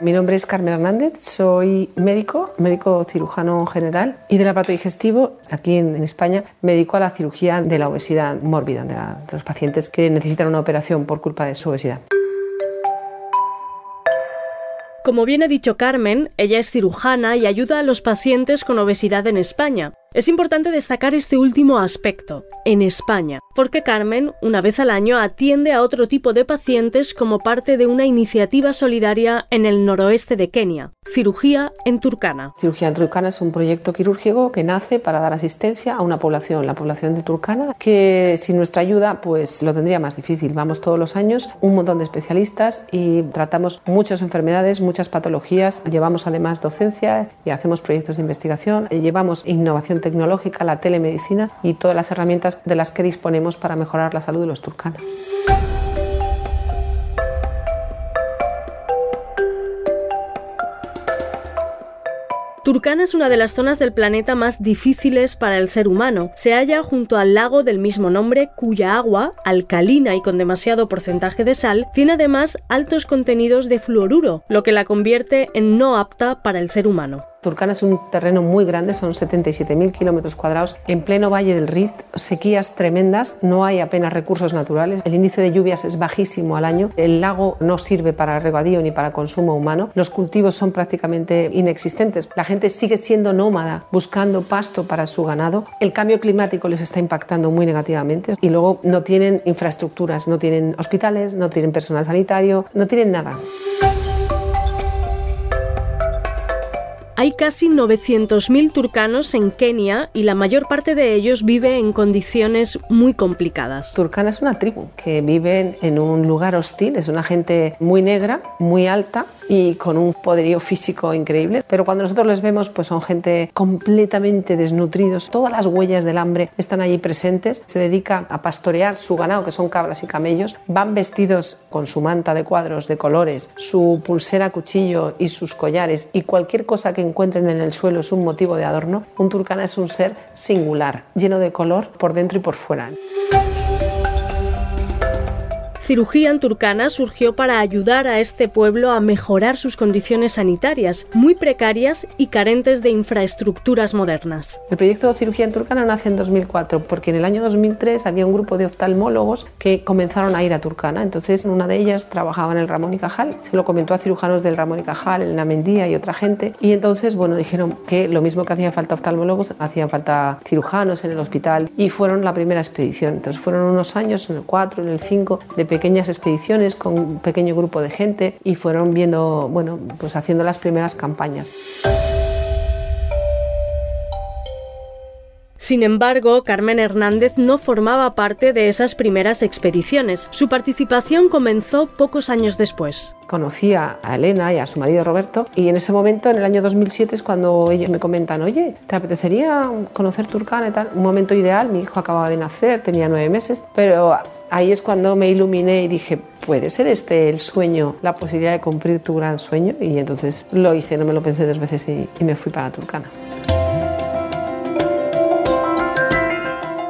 Mi nombre es Carmen Hernández, soy médico, médico cirujano general y del aparato digestivo. Aquí en, España me dedico a la cirugía de la obesidad mórbida, de, de los pacientes que necesitan una operación por culpa de su obesidad. Como bien ha dicho Carmen, ella es cirujana y ayuda a los pacientes con obesidad en España. Es importante destacar este último aspecto, en España, porque Carmen, una vez al año, atiende a otro tipo de pacientes como parte de una iniciativa solidaria en el noroeste de Kenia, Cirugía en Turkana. Cirugía en Turkana es un proyecto quirúrgico que nace para dar asistencia a una población, la población de Turkana, que sin nuestra ayuda pues lo tendría más difícil. Vamos todos los años, un montón de especialistas y tratamos muchas enfermedades, muchas patologías, llevamos además docencia y hacemos proyectos de investigación, llevamos innovación tecnológica, la telemedicina y todas las herramientas de las que disponemos para mejorar la salud de los turcanos. Turkana es una de las zonas del planeta más difíciles para el ser humano. Se halla junto al lago del mismo nombre, cuya agua, alcalina y con demasiado porcentaje de sal, tiene además altos contenidos de fluoruro, lo que la convierte en no apta para el ser humano. Turkana es un terreno muy grande, son 77.000 kilómetros cuadrados, en pleno valle del Rift, sequías tremendas, no hay apenas recursos naturales, el índice de lluvias es bajísimo al año, el lago no sirve para regadío ni para consumo humano, los cultivos son prácticamente inexistentes, la gente sigue siendo nómada, buscando pasto para su ganado, el cambio climático les está impactando muy negativamente y luego no tienen infraestructuras, no tienen hospitales, no tienen personal sanitario, no tienen nada. Hay casi 900.000 turcanos en Kenia y la mayor parte de ellos vive en condiciones muy complicadas. Turcana es una tribu que vive en un lugar hostil, es una gente muy negra, muy alta y con un poderío físico increíble, pero cuando nosotros les vemos pues son gente completamente desnutridos, todas las huellas del hambre están allí presentes, se dedica a pastorear su ganado que son cabras y camellos, van vestidos con su manta de cuadros de colores, su pulsera cuchillo y sus collares. Y cualquier cosa que encuentren en el suelo es un motivo de adorno, un turcana es un ser singular, lleno de color por dentro y por fuera cirugía en Turkana surgió para ayudar a este pueblo a mejorar sus condiciones sanitarias, muy precarias y carentes de infraestructuras modernas. El proyecto de cirugía en Turkana nace en 2004 porque en el año 2003 había un grupo de oftalmólogos que comenzaron a ir a Turkana. Entonces una de ellas trabajaba en el Ramón y Cajal, se lo comentó a cirujanos del Ramón y Cajal, en la Mendía y otra gente. Y entonces, bueno, dijeron que lo mismo que hacían falta oftalmólogos, hacían falta cirujanos en el hospital y fueron la primera expedición. Entonces fueron unos años, en el 4, en el 5, de pequeñas expediciones con un pequeño grupo de gente y fueron viendo, bueno, pues haciendo las primeras campañas. Sin embargo, Carmen Hernández no formaba parte de esas primeras expediciones. Su participación comenzó pocos años después. Conocí a Elena y a su marido Roberto y en ese momento, en el año 2007, es cuando ellos me comentan, oye, ¿te apetecería conocer Turcana y tal? Un momento ideal, mi hijo acababa de nacer, tenía nueve meses, pero ahí es cuando me iluminé y dije, puede ser este el sueño, la posibilidad de cumplir tu gran sueño. Y entonces lo hice, no me lo pensé dos veces y, me fui para Turcana.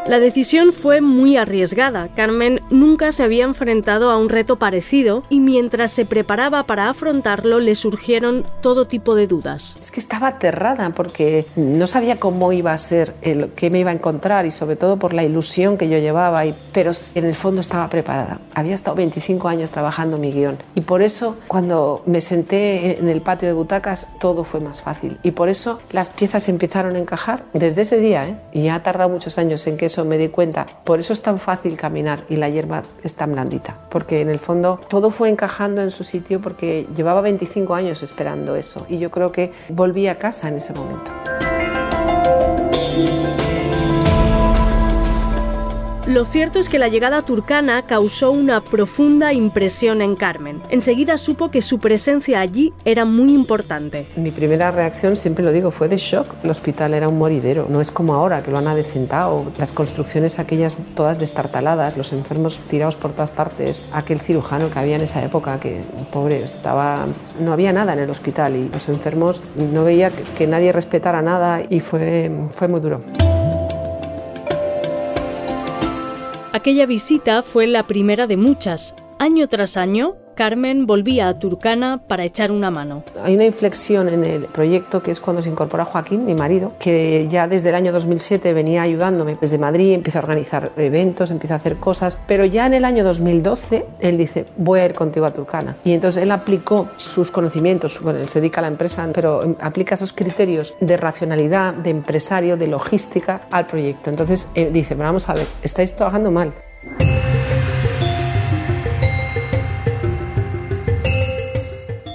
La decisión fue muy arriesgada. Carmen nunca se había enfrentado a un reto parecido y mientras se preparaba para afrontarlo le surgieron todo tipo de dudas. Es que estaba aterrada porque no sabía cómo iba a ser, el, qué me iba a encontrar y sobre todo por la ilusión que yo llevaba, y, pero en el fondo estaba preparada. Había estado 25 años trabajando mi guion y por eso cuando me senté en el patio de butacas todo fue más fácil y por eso las piezas empezaron a encajar desde ese día ¿eh? y ha tardado muchos años en que eso me di cuenta. Por eso es tan fácil caminar y la hierba es tan blandita, porque en el fondo todo fue encajando en su sitio porque llevaba 25 años esperando eso y yo creo que volví a casa en ese momento. Lo cierto es que la llegada turcana causó una profunda impresión en Carmen. Enseguida supo que su presencia allí era muy importante. Mi primera reacción, siempre lo digo, fue de shock. El hospital era un moridero, no es como ahora que lo han adecentado. Las construcciones aquellas todas destartaladas, los enfermos tirados por todas partes, aquel cirujano que había en esa época que pobre estaba no había nada en el hospital y los enfermos no veía que nadie respetara nada y fue fue muy duro. Aquella visita fue la primera de muchas. Año tras año, Carmen volvía a Turcana para echar una mano. Hay una inflexión en el proyecto que es cuando se incorpora Joaquín, mi marido, que ya desde el año 2007 venía ayudándome desde Madrid, empieza a organizar eventos, empieza a hacer cosas, pero ya en el año 2012 él dice, voy a ir contigo a Turcana. Y entonces él aplicó sus conocimientos, bueno, él se dedica a la empresa, pero aplica esos criterios de racionalidad, de empresario, de logística al proyecto. Entonces eh, dice, vamos a ver, estáis trabajando mal.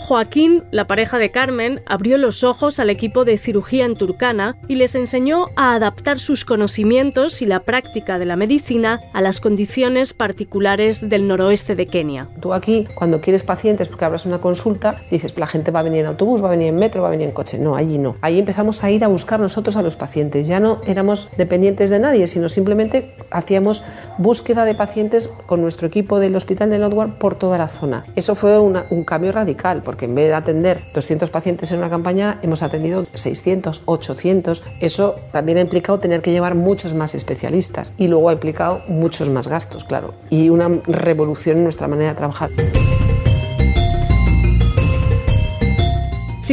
Joaquín, la pareja de Carmen, abrió los ojos al equipo de cirugía en Turcana y les enseñó a adaptar sus conocimientos y la práctica de la medicina a las condiciones particulares del noroeste de Kenia. Tú aquí, cuando quieres pacientes, porque abras una consulta, dices, la gente va a venir en autobús, va a venir en metro, va a venir en coche. No, allí no. Ahí empezamos a ir a buscar nosotros a los pacientes. Ya no éramos dependientes de nadie, sino simplemente hacíamos búsqueda de pacientes con nuestro equipo del Hospital de Lodwar por toda la zona. Eso fue un cambio radical, porque en vez de atender 200 pacientes en una campaña, hemos atendido 600, 800. Eso también ha implicado tener que llevar muchos más especialistas y luego ha implicado muchos más gastos, claro, y una revolución en nuestra manera de trabajar.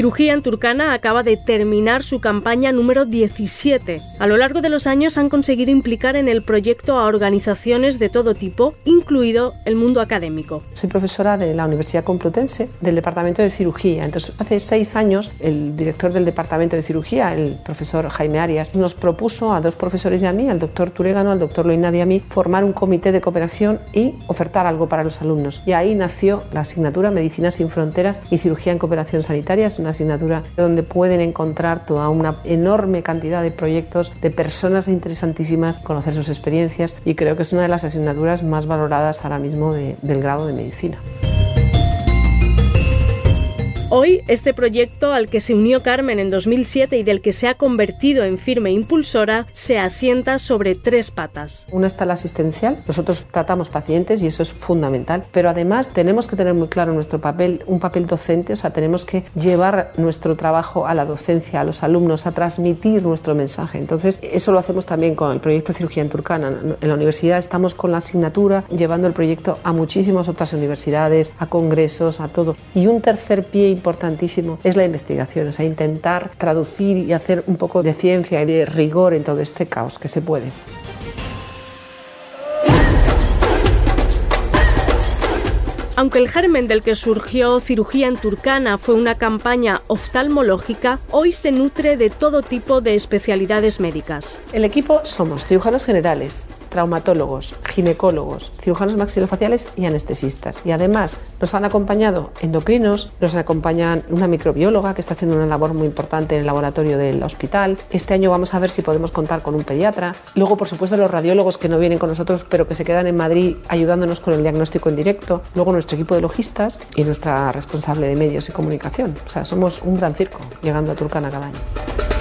Cirugía en Turcana acaba de terminar su campaña número 17. A lo largo de los años han conseguido implicar en el proyecto a organizaciones de todo tipo, incluido el mundo académico. Soy profesora de la Universidad Complutense del Departamento de Cirugía. Entonces, hace seis años, el director del Departamento de Cirugía, el profesor Jaime Arias, nos propuso a dos profesores y a mí, al doctor Turegano, al doctor Loinadi y a mí, formar un comité de cooperación y ofertar algo para los alumnos. Y ahí nació la asignatura Medicina sin Fronteras y Cirugía en Cooperación Sanitaria una asignatura donde pueden encontrar toda una enorme cantidad de proyectos de personas interesantísimas, conocer sus experiencias y creo que es una de las asignaturas más valoradas ahora mismo del grado de medicina. Hoy, este proyecto al que se unió Carmen en 2007 y del que se ha convertido en firme impulsora, se asienta sobre tres patas. Una está la asistencial. Nosotros tratamos pacientes y eso es fundamental, pero además tenemos que tener muy claro nuestro papel, un papel docente, o sea, tenemos que llevar nuestro trabajo a la docencia, a los alumnos, a transmitir nuestro mensaje. Entonces, eso lo hacemos también con el proyecto Cirugía en Turcana. En la universidad estamos con la asignatura llevando el proyecto a muchísimas otras universidades, a congresos, a todo. Y un tercer pie importantísimo es la investigación, o sea, intentar traducir y hacer un poco de ciencia y de rigor en todo este caos que se puede. Aunque el germen del que surgió Cirugía en Turcana fue una campaña oftalmológica, hoy se nutre de todo tipo de especialidades médicas. El equipo somos cirujanos generales, traumatólogos, ginecólogos, cirujanos maxilofaciales y anestesistas. Y además nos han acompañado endocrinos, nos acompañan una microbióloga que está haciendo una labor muy importante en el laboratorio del hospital. Este año vamos a ver si podemos contar con un pediatra. Luego, por supuesto, los radiólogos que no vienen con nosotros, pero que se quedan en Madrid ayudándonos con el diagnóstico en directo. Luego nuestro equipo de logistas y nuestra responsable de medios y comunicación. O sea, somos un gran circo llegando a Turcana cada año.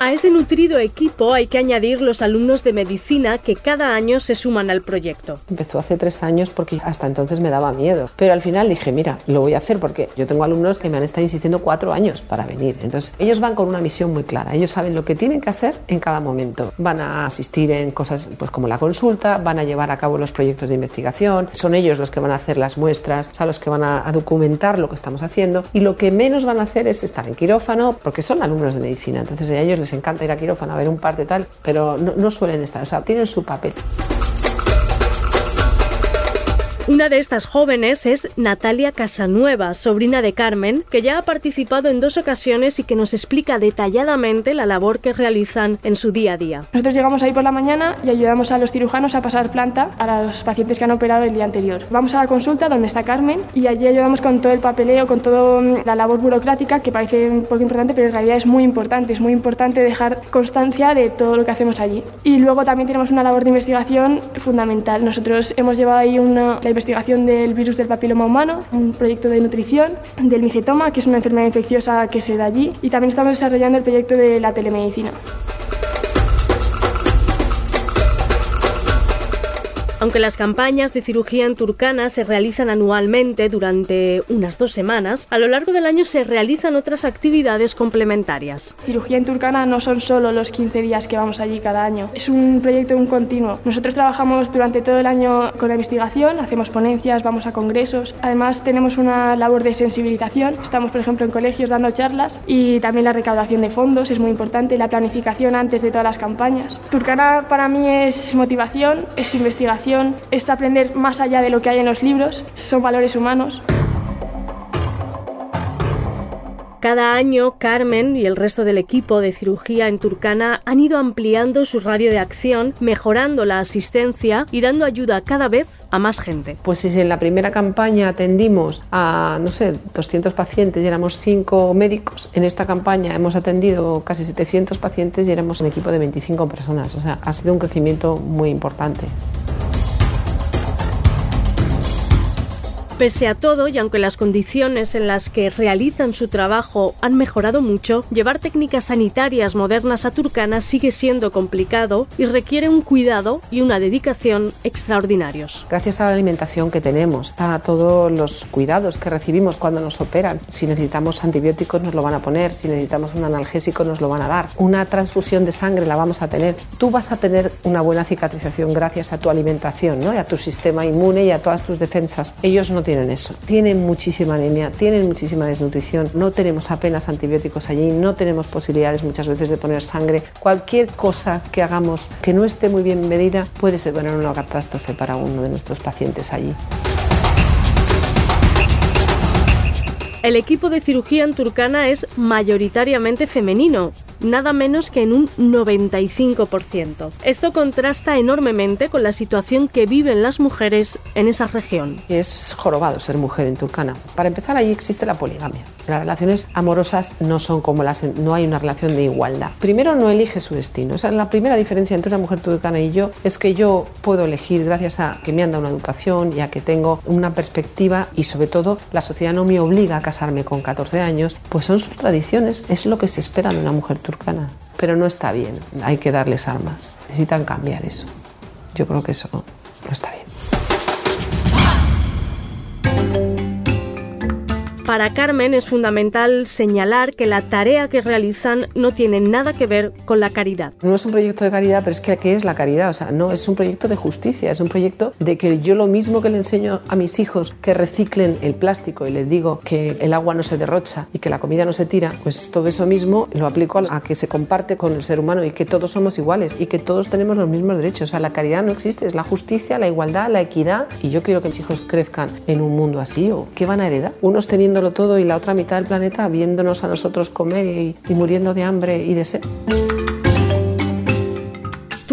A ese nutrido equipo hay que añadir los alumnos de medicina que cada año se suman al proyecto. Empezó hace tres años porque hasta entonces me daba miedo, pero al final dije, mira, lo voy a hacer porque yo tengo alumnos que me han estado insistiendo cuatro años para venir. Entonces, ellos van con una misión muy clara, ellos saben lo que tienen que hacer en cada momento. Van a asistir en cosas pues, como la consulta, van a llevar a cabo los proyectos de investigación, son ellos los que van a hacer las muestras, o sea, los que van a, documentar lo que estamos haciendo y lo que menos van a hacer es estar en quirófano porque son alumnos de medicina, entonces a ellos les encanta ir a quirófano a ver un par de tal, pero no, no suelen estar, o sea, tienen su papel. Una de estas jóvenes es Natalia Casanueva, sobrina de Carmen, que ya ha participado en dos ocasiones y que nos explica detalladamente la labor que realizan en su día a día. Nosotros llegamos ahí por la mañana y ayudamos a los cirujanos a pasar planta a los pacientes que han operado el día anterior. Vamos a la consulta donde está Carmen y allí ayudamos con todo el papeleo, con toda mm, la labor burocrática que parece un poco importante, pero en realidad es muy importante. Es muy importante dejar constancia de todo lo que hacemos allí. Y luego también tenemos una labor de investigación fundamental. Nosotros hemos llevado ahí una, investigación del virus del papiloma humano, un proyecto de nutrición, del micetoma, que es una enfermedad infecciosa que se da allí, y también estamos desarrollando el proyecto de la telemedicina. Aunque las campañas de cirugía en Turcana se realizan anualmente durante unas dos semanas, a lo largo del año se realizan otras actividades complementarias. Cirugía en Turcana no son solo los 15 días que vamos allí cada año, es un proyecto un continuo. Nosotros trabajamos durante todo el año con la investigación, hacemos ponencias, vamos a congresos, además tenemos una labor de sensibilización, estamos por ejemplo en colegios dando charlas y también la recaudación de fondos es muy importante, la planificación antes de todas las campañas. Turcana para mí es motivación, es investigación, es aprender más allá de lo que hay en los libros, son valores humanos. Cada año, Carmen y el resto del equipo de cirugía en Turcana han ido ampliando su radio de acción, mejorando la asistencia y dando ayuda cada vez a más gente. Pues si en la primera campaña atendimos a, no sé, 200 pacientes y éramos 5 médicos, en esta campaña hemos atendido casi 700 pacientes y éramos un equipo de 25 personas. O sea, ha sido un crecimiento muy importante. Pese a todo, y aunque las condiciones en las que realizan su trabajo han mejorado mucho, llevar técnicas sanitarias modernas a Turcana sigue siendo complicado y requiere un cuidado y una dedicación extraordinarios. Gracias a la alimentación que tenemos, a todos los cuidados que recibimos cuando nos operan, si necesitamos antibióticos nos lo van a poner, si necesitamos un analgésico nos lo van a dar, una transfusión de sangre la vamos a tener. Tú vas a tener una buena cicatrización gracias a tu alimentación, ¿no? y a tu sistema inmune y a todas tus defensas. Ellos no tienen eso. Tienen muchísima anemia, tienen muchísima desnutrición, no tenemos apenas antibióticos allí, no tenemos posibilidades muchas veces de poner sangre. Cualquier cosa que hagamos que no esté muy bien medida puede ser una catástrofe para uno de nuestros pacientes allí. El equipo de cirugía en Turcana es mayoritariamente femenino, nada menos que en un 95%. Esto contrasta enormemente con la situación que viven las mujeres en esa región. Es jorobado ser mujer en Turcana. Para empezar, allí existe la poligamia. Las relaciones amorosas no son como las, no hay una relación de igualdad. Primero, no elige su destino. Esa es la primera diferencia entre una mujer turcana y yo, es que yo puedo elegir gracias a que me han dado una educación y a que tengo una perspectiva y sobre todo la sociedad no me obliga a casarme con 14 años, pues son sus tradiciones, es lo que se espera de una mujer turcana. Pero no está bien, hay que darles armas. Necesitan cambiar eso. Yo creo que eso no está bien. Para Carmen es fundamental señalar que la tarea que realizan no tiene nada que ver con la caridad. No es un proyecto de caridad, pero es que ¿qué es la caridad? O sea, no, es un proyecto de justicia, es un proyecto de que yo lo mismo que le enseño a mis hijos que reciclen el plástico y les digo que el agua no se derrocha y que la comida no se tira, pues todo eso mismo lo aplico a que se comparte con el ser humano y que todos somos iguales y que todos tenemos los mismos derechos. O sea, la caridad no existe, es la justicia, la igualdad, la equidad y yo quiero que mis hijos crezcan en un mundo así o ¿qué van a heredar? Unos teniendo y la otra mitad del planeta viéndonos a nosotros comer y, y muriendo de hambre y de sed.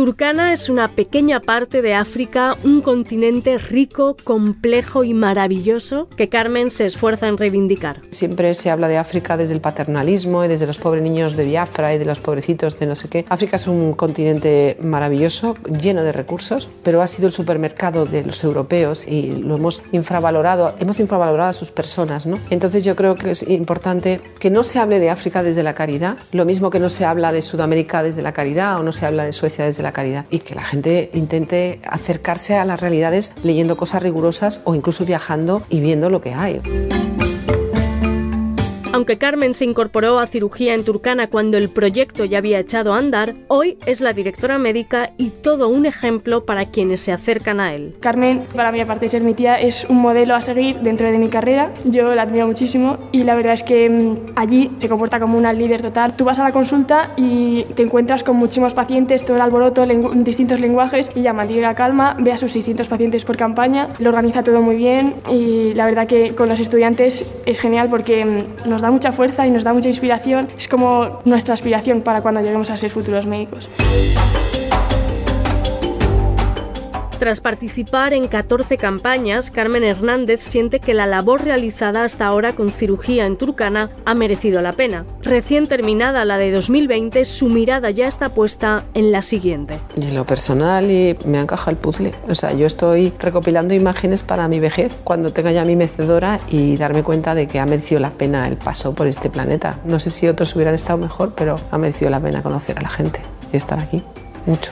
Turkana es una pequeña parte de África, un continente rico, complejo y maravilloso que Carmen se esfuerza en reivindicar. Siempre se habla de África desde el paternalismo y desde los pobres niños de Biafra y de los pobrecitos de no sé qué. África es un continente maravilloso, lleno de recursos, pero ha sido el supermercado de los europeos y lo hemos infravalorado, hemos infravalorado a sus personas, ¿no? Entonces yo creo que es importante que no se hable de África desde la caridad, lo mismo que no se habla de Sudamérica desde la caridad o no se habla de Suecia desde la caridad y que la gente intente acercarse a las realidades leyendo cosas rigurosas o incluso viajando y viendo lo que hay. Aunque Carmen se incorporó a cirugía en Turcana cuando el proyecto ya había echado a andar, hoy es la directora médica y todo un ejemplo para quienes se acercan a él. Carmen, para mí, aparte de ser mi tía, es un modelo a seguir dentro de mi carrera. Yo la admiro muchísimo y la verdad es que mm, allí se comporta como una líder total. Tú vas a la consulta y te encuentras con muchísimos pacientes, todo el alboroto, en distintos lenguajes y ella mantiene la calma, ve a sus distintos pacientes por campaña, lo organiza todo muy bien y la verdad que con los estudiantes es genial porque mm, nos da mucha fuerza y nos da mucha inspiración. Es como nuestra aspiración para cuando lleguemos a ser futuros médicos. Tras participar en 14 campañas, Carmen Hernández siente que la labor realizada hasta ahora con cirugía en Turcana ha merecido la pena. Recién terminada la de 2020, su mirada ya está puesta en la siguiente. En lo personal y me encaja el puzzle. O sea, yo estoy recopilando imágenes para mi vejez cuando tenga ya mi mecedora y darme cuenta de que ha merecido la pena el paso por este planeta. No sé si otros hubieran estado mejor, pero ha merecido la pena conocer a la gente y estar aquí. Mucho.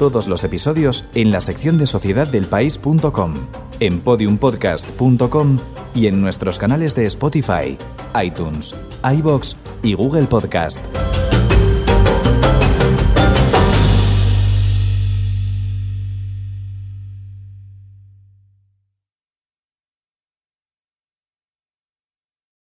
Todos los episodios en la sección de sociedaddelpaís.com, en podiumpodcast.com y en nuestros canales de Spotify, iTunes, iBox y Google Podcast.